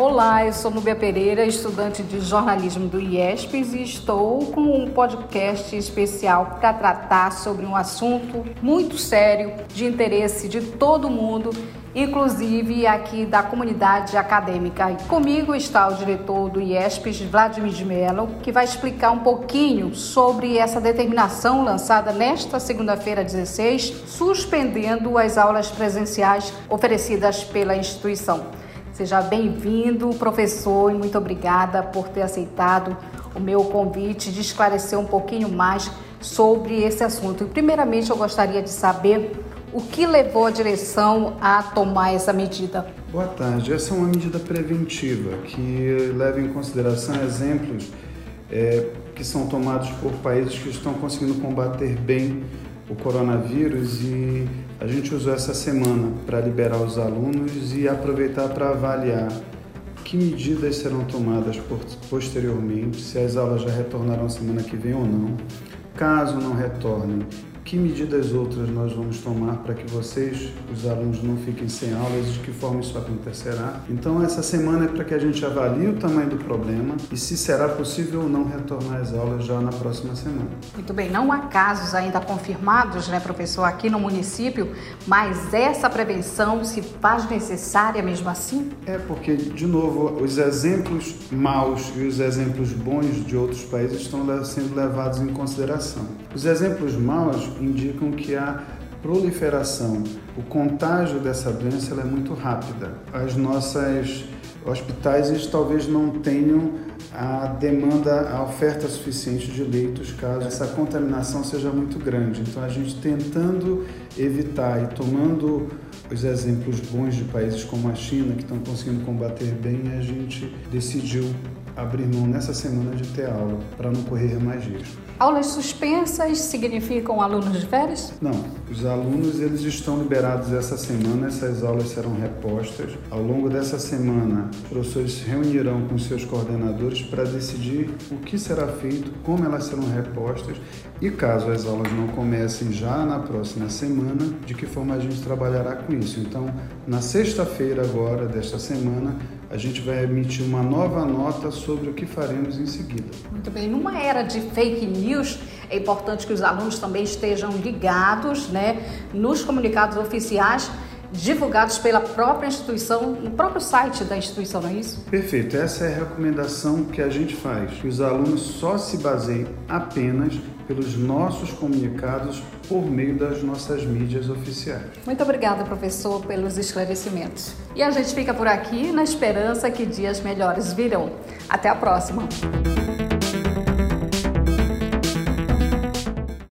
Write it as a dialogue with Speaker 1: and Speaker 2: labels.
Speaker 1: Olá, eu sou Nubia Pereira, estudante de jornalismo do IESPES e estou com um podcast especial para tratar sobre um assunto muito sério, de interesse de todo mundo, inclusive aqui da comunidade acadêmica. E comigo está o diretor do IESPES, Vladimir de Mello, que vai explicar um pouquinho sobre essa determinação lançada nesta segunda-feira 16, suspendendo as aulas presenciais oferecidas pela instituição. Seja bem-vindo, professor, e muito obrigada por ter aceitado o meu convite de esclarecer um pouquinho mais sobre esse assunto. E, primeiramente, eu gostaria de saber o que levou a direção a tomar essa medida.
Speaker 2: Boa tarde. Essa é uma medida preventiva que leva em consideração exemplos é, que são tomados por países que estão conseguindo combater bem o coronavírus e a gente usou essa semana para liberar os alunos e aproveitar para avaliar que medidas serão tomadas posteriormente, se as aulas já retornarão semana que vem ou não. Caso não retornem, que medidas outras nós vamos tomar para que vocês, os alunos, não fiquem sem aulas e de que forma isso acontecerá? Então, essa semana é para que a gente avalie o tamanho do problema e se será possível ou não retornar às aulas já na próxima semana.
Speaker 1: Muito bem, não há casos ainda confirmados, né, professor, aqui no município, mas essa prevenção se faz necessária mesmo assim?
Speaker 2: É porque, de novo, os exemplos maus e os exemplos bons de outros países estão sendo levados em consideração. Os exemplos maus indicam que a proliferação, o contágio dessa doença é muito rápida. As nossas hospitais talvez não tenham a demanda, a oferta suficiente de leitos caso essa contaminação seja muito grande. Então a gente tentando evitar e tomando os exemplos bons de países como a China que estão conseguindo combater bem, a gente decidiu abrir mão nessa semana de ter aula para não correr mais risco.
Speaker 1: Aulas suspensas significam alunos de férias?
Speaker 2: Não, os alunos eles estão liberados essa semana, essas aulas serão repostas. Ao longo dessa semana, os professores se reunirão com seus coordenadores para decidir o que será feito, como elas serão repostas e caso as aulas não comecem já na próxima semana, de que forma a gente trabalhará com isso. Então, na sexta-feira agora desta semana, a gente vai emitir uma nova nota sobre o que faremos em seguida.
Speaker 1: Muito bem. Numa era de fake news, é importante que os alunos também estejam ligados né, nos comunicados oficiais divulgados pela própria instituição, no próprio site da instituição, não é isso?
Speaker 2: Perfeito. Essa é a recomendação que a gente faz. Que os alunos só se baseiem apenas pelos nossos comunicados por meio das nossas mídias oficiais.
Speaker 1: Muito obrigada, professor, pelos esclarecimentos. E a gente fica por aqui na esperança que dias melhores virão. Até a próxima.